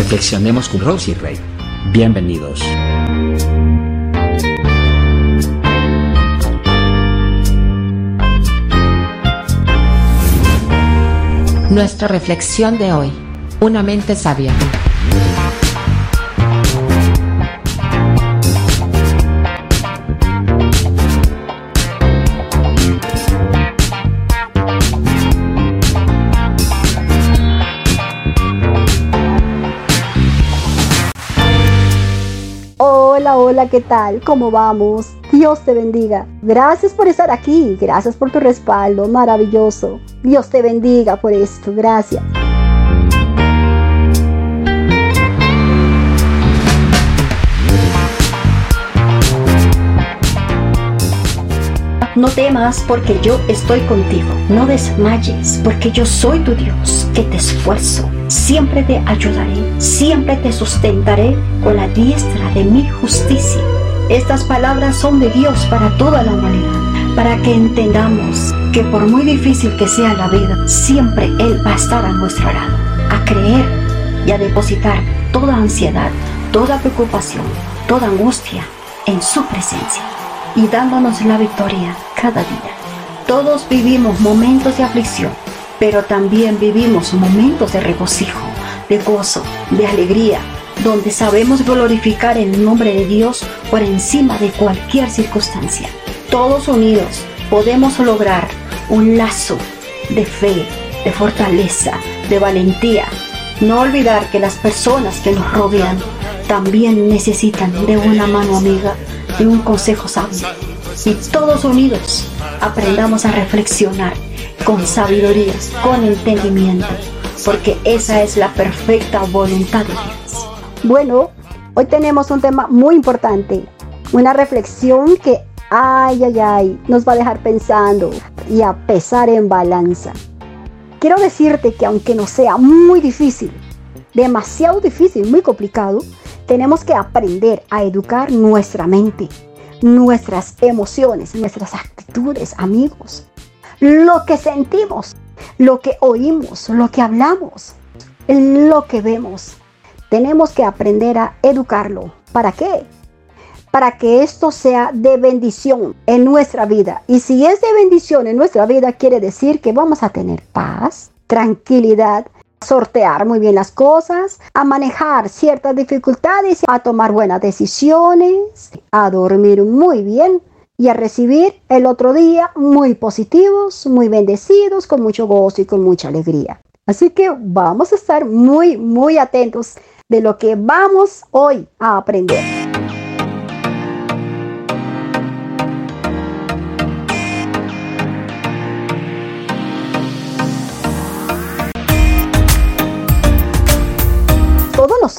Reflexionemos con Rosy Rey. Bienvenidos. Nuestra reflexión de hoy. Una mente sabia. Hola, ¿qué tal? ¿Cómo vamos? Dios te bendiga. Gracias por estar aquí, gracias por tu respaldo, maravilloso. Dios te bendiga por esto, gracias. No temas porque yo estoy contigo. No desmayes porque yo soy tu Dios, que te esfuerzo. Siempre te ayudaré, siempre te sustentaré con la diestra de mi justicia. Estas palabras son de Dios para toda la humanidad, para que entendamos que por muy difícil que sea la vida, siempre Él va a estar a nuestro lado, a creer y a depositar toda ansiedad, toda preocupación, toda angustia en su presencia y dándonos la victoria cada día. Todos vivimos momentos de aflicción, pero también vivimos momentos de regocijo, de gozo, de alegría, donde sabemos glorificar el nombre de Dios por encima de cualquier circunstancia. Todos unidos podemos lograr un lazo de fe, de fortaleza, de valentía. No olvidar que las personas que nos rodean también necesitan de una mano amiga y un consejo sabio. Y todos unidos aprendamos a reflexionar con sabiduría, con entendimiento, porque esa es la perfecta voluntad de Dios. Bueno, hoy tenemos un tema muy importante, una reflexión que, ay, ay, ay, nos va a dejar pensando y a pesar en balanza. Quiero decirte que aunque no sea muy difícil, demasiado difícil, muy complicado, tenemos que aprender a educar nuestra mente, nuestras emociones, nuestras actitudes, amigos, lo que sentimos, lo que oímos, lo que hablamos, lo que vemos. Tenemos que aprender a educarlo. ¿Para qué? Para que esto sea de bendición en nuestra vida. Y si es de bendición en nuestra vida, quiere decir que vamos a tener paz, tranquilidad, sortear muy bien las cosas, a manejar ciertas dificultades, a tomar buenas decisiones, a dormir muy bien y a recibir el otro día muy positivos, muy bendecidos, con mucho gozo y con mucha alegría. Así que vamos a estar muy, muy atentos de lo que vamos hoy a aprender.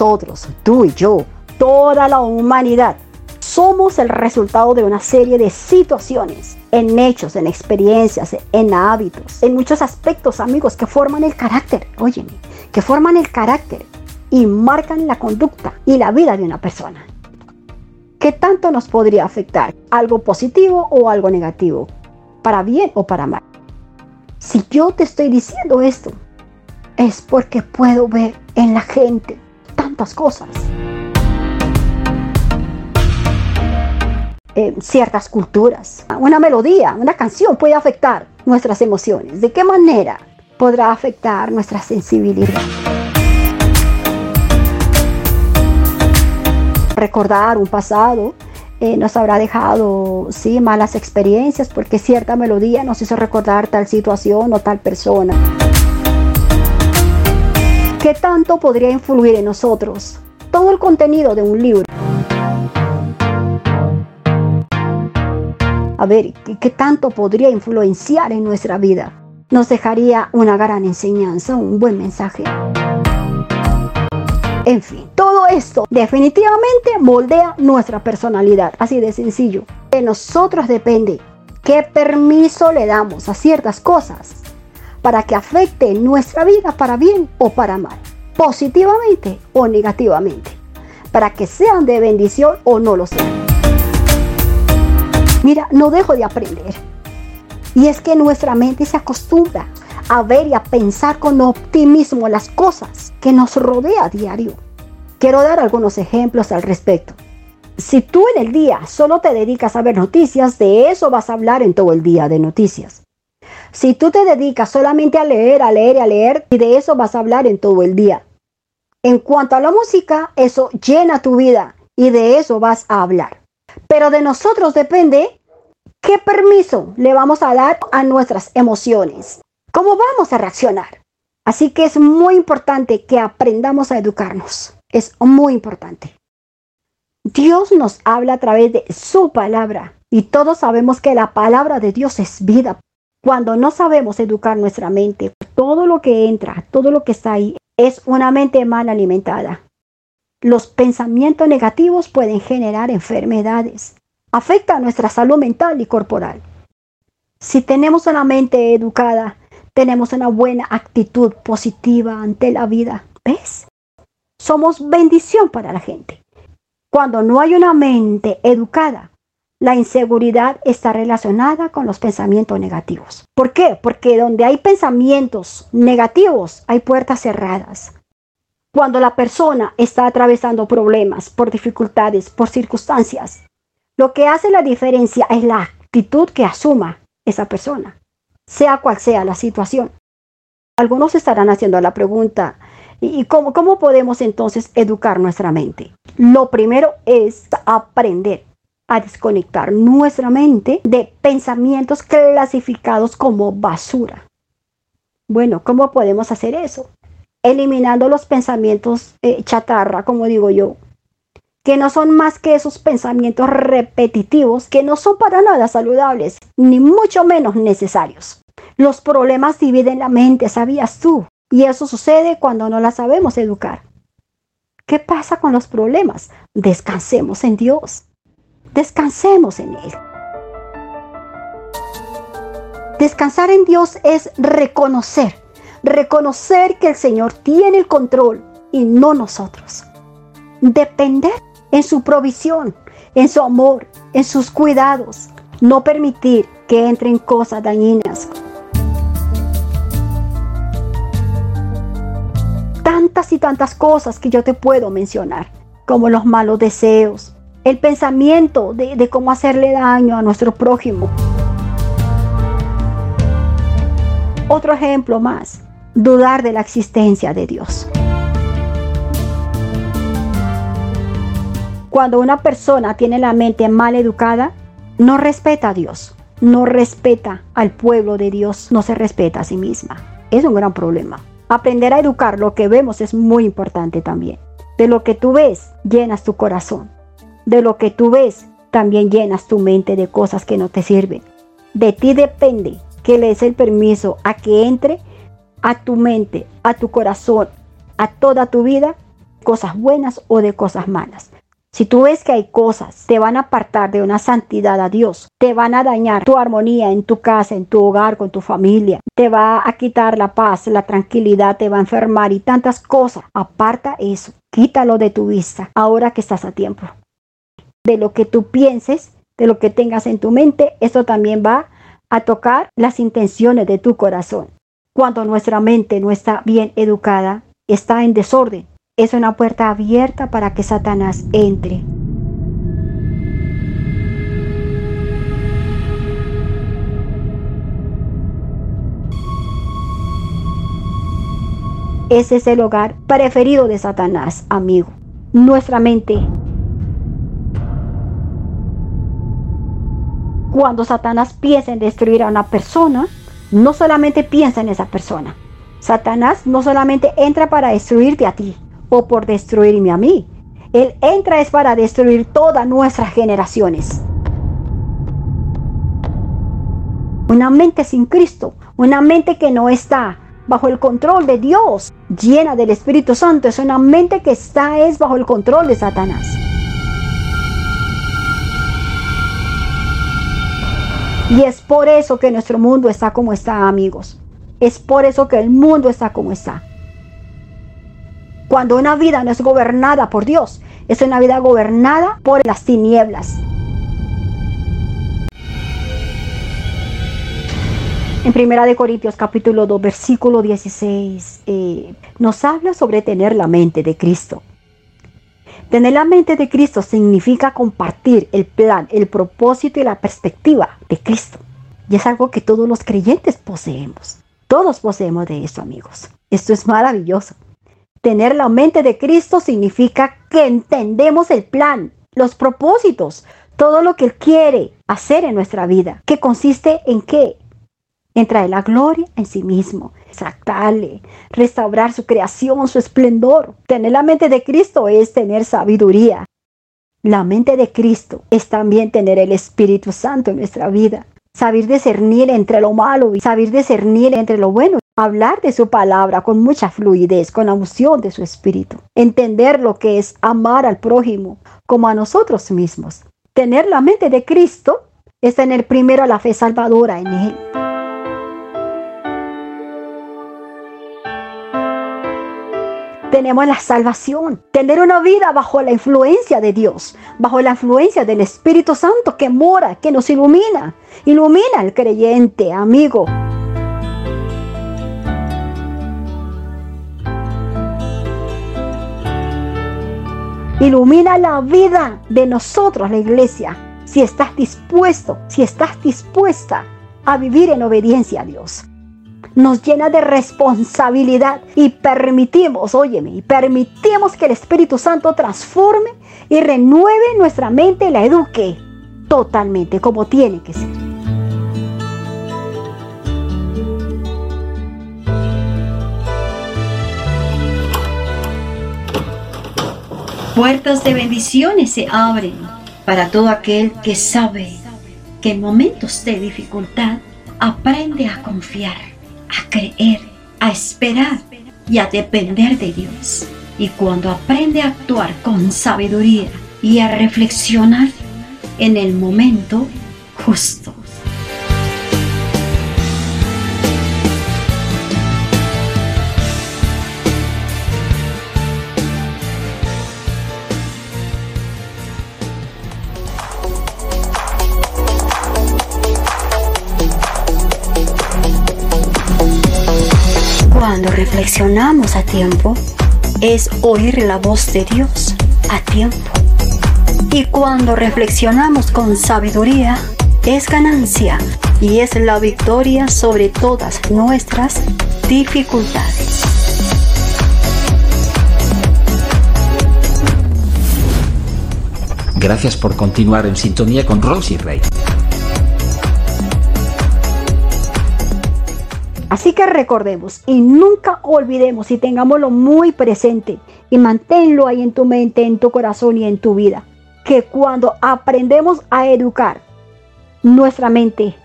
Nosotros, tú y yo, toda la humanidad, somos el resultado de una serie de situaciones, en hechos, en experiencias, en hábitos, en muchos aspectos, amigos, que forman el carácter, óyeme, que forman el carácter y marcan la conducta y la vida de una persona. ¿Qué tanto nos podría afectar? ¿Algo positivo o algo negativo? ¿Para bien o para mal? Si yo te estoy diciendo esto, es porque puedo ver en la gente tantas cosas. Eh, ciertas culturas. Una melodía, una canción puede afectar nuestras emociones. ¿De qué manera podrá afectar nuestra sensibilidad? Recordar un pasado eh, nos habrá dejado sí, malas experiencias porque cierta melodía nos hizo recordar tal situación o tal persona. ¿Qué tanto podría influir en nosotros todo el contenido de un libro? A ver, ¿qué tanto podría influenciar en nuestra vida? Nos dejaría una gran enseñanza, un buen mensaje. En fin, todo esto definitivamente moldea nuestra personalidad, así de sencillo. De nosotros depende qué permiso le damos a ciertas cosas para que afecte nuestra vida para bien o para mal, positivamente o negativamente, para que sean de bendición o no lo sean. Mira, no dejo de aprender. Y es que nuestra mente se acostumbra a ver y a pensar con optimismo las cosas que nos rodea a diario. Quiero dar algunos ejemplos al respecto. Si tú en el día solo te dedicas a ver noticias, de eso vas a hablar en todo el día de noticias. Si tú te dedicas solamente a leer, a leer y a leer, y de eso vas a hablar en todo el día. En cuanto a la música, eso llena tu vida y de eso vas a hablar. Pero de nosotros depende qué permiso le vamos a dar a nuestras emociones. ¿Cómo vamos a reaccionar? Así que es muy importante que aprendamos a educarnos. Es muy importante. Dios nos habla a través de su palabra y todos sabemos que la palabra de Dios es vida. Cuando no sabemos educar nuestra mente, todo lo que entra, todo lo que está ahí, es una mente mal alimentada. Los pensamientos negativos pueden generar enfermedades. Afecta nuestra salud mental y corporal. Si tenemos una mente educada, tenemos una buena actitud positiva ante la vida. ¿Ves? Somos bendición para la gente. Cuando no hay una mente educada, la inseguridad está relacionada con los pensamientos negativos. ¿Por qué? Porque donde hay pensamientos negativos hay puertas cerradas. Cuando la persona está atravesando problemas, por dificultades, por circunstancias, lo que hace la diferencia es la actitud que asuma esa persona sea cual sea la situación. Algunos estarán haciendo la pregunta, ¿y cómo, cómo podemos entonces educar nuestra mente? Lo primero es aprender a desconectar nuestra mente de pensamientos clasificados como basura. Bueno, ¿cómo podemos hacer eso? Eliminando los pensamientos eh, chatarra, como digo yo, que no son más que esos pensamientos repetitivos que no son para nada saludables, ni mucho menos necesarios. Los problemas dividen la mente, ¿sabías tú? Y eso sucede cuando no la sabemos educar. ¿Qué pasa con los problemas? Descansemos en Dios. Descansemos en Él. Descansar en Dios es reconocer, reconocer que el Señor tiene el control y no nosotros. Depender en su provisión, en su amor, en sus cuidados. No permitir que entren cosas dañinas tantas y tantas cosas que yo te puedo mencionar, como los malos deseos, el pensamiento de, cómo hacerle daño a nuestro prójimo. Otro ejemplo más, dudar de la existencia de Dios. Cuando una persona tiene la mente mal educada, no respeta a Dios, no respeta al pueblo de Dios, no se respeta a sí misma. Es un gran problema. Aprender a educar lo que vemos es muy importante también. De lo que tú ves, llenas tu corazón. De lo que tú ves, también llenas tu mente de cosas que no te sirven. De ti depende que le des el permiso a que entre a tu mente, a tu corazón, a toda tu vida, cosas buenas o de cosas malas. Si tú ves que hay cosas, te van a apartar de una santidad a Dios, te van a dañar tu armonía en tu casa, en tu hogar, con tu familia, te va a quitar la paz, la tranquilidad, te va a enfermar y tantas cosas. Aparta eso, quítalo de tu vista ahora que estás a tiempo. De lo que tú pienses, de lo que tengas en tu mente, eso también va a tocar las intenciones de tu corazón. Cuando nuestra mente no está bien educada, está en desorden, es una puerta abierta para que Satanás entre. Ese es el hogar preferido de Satanás, amigo. Nuestra mente. Cuando Satanás piensa en destruir a una persona, no solamente piensa en esa persona. Satanás no solamente entra para destruirte a ti, o por destruirme a mí. Él entra es para destruir todas nuestras generaciones. Una mente sin Cristo, una mente que no está bajo el control de Dios, llena del Espíritu Santo, es una mente que está es bajo el control de Satanás. Y es por eso que nuestro mundo está como está, amigos. Es por eso que el mundo está como está. Cuando una vida no es gobernada por Dios, es una vida gobernada por las tinieblas. En Primera de Corintios capítulo 2 versículo 16 eh, nos habla sobre tener la mente de Cristo. Tener la mente de Cristo significa compartir el plan, el propósito y la perspectiva de Cristo. Y es algo que todos los creyentes poseemos. Todos poseemos de eso, amigos. Esto es maravilloso. Tener la mente de Cristo significa que entendemos el plan, los propósitos, todo lo que Él quiere hacer en nuestra vida, que consiste en qué? En traer la gloria en sí mismo, sacarle, restaurar su creación, su esplendor. Tener la mente de Cristo es tener sabiduría. La mente de Cristo es también tener el Espíritu Santo en nuestra vida. Saber discernir entre lo malo y saber discernir entre lo bueno. Hablar de su palabra con mucha fluidez, con la unción de su espíritu. Entender lo que es amar al prójimo como a nosotros mismos. Tener la mente de Cristo es tener primero la fe salvadora en Él. Tenemos la salvación, tener una vida bajo la influencia de Dios, bajo la influencia del Espíritu Santo que mora, que nos ilumina, ilumina al creyente, amigo. Ilumina la vida de nosotros, la iglesia, si estás dispuesto, si estás dispuesta a vivir en obediencia a Dios nos llena de responsabilidad y permitimos, óyeme, y permitimos que el Espíritu Santo transforme y renueve nuestra mente y la eduque totalmente como tiene que ser. Puertas de bendiciones se abren para todo aquel que sabe que en momentos de dificultad aprende a confiar a creer, a esperar y a depender de Dios. Y cuando aprende a actuar con sabiduría y a reflexionar en el momento justo. Cuando reflexionamos a tiempo, es oír la voz de Dios a tiempo. Y cuando reflexionamos con sabiduría, es ganancia y es la victoria sobre todas nuestras dificultades. Gracias por continuar en sintonía con Rosy Rey. Así que recordemos y nunca olvidemos y tengámoslo muy presente y manténlo ahí en tu mente, en tu corazón y en tu vida. Que cuando aprendemos a educar nuestra mente,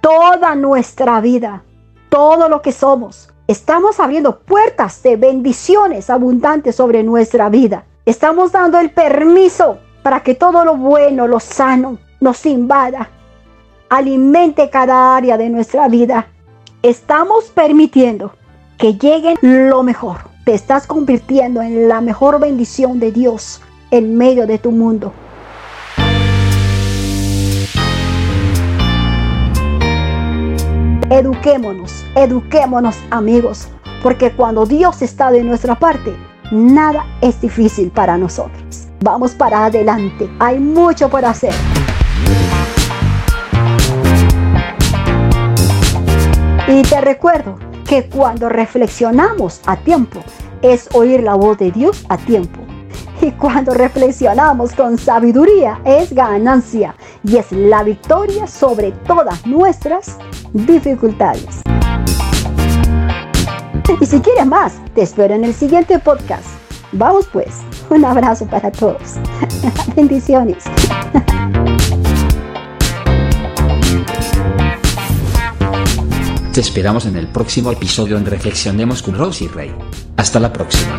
toda nuestra vida, todo lo que somos, estamos abriendo puertas de bendiciones abundantes sobre nuestra vida. Estamos dando el permiso para que todo lo bueno, lo sano, nos invada, alimente cada área de nuestra vida estamos permitiendo que lleguen lo mejor. Te estás convirtiendo en la mejor bendición de Dios en medio de tu mundo. Eduquémonos, eduquémonos amigos, porque cuando Dios está de nuestra parte, nada es difícil para nosotros. Vamos para adelante, hay mucho por hacer. Y te recuerdo que cuando reflexionamos a tiempo es oír la voz de Dios a tiempo. Y cuando reflexionamos con sabiduría es ganancia y es la victoria sobre todas nuestras dificultades. Y si quieres más, te espero en el siguiente podcast. Vamos pues, un abrazo para todos. Bendiciones. Te esperamos en el próximo episodio en Reflexionemos con Rosy Rey. Hasta la próxima.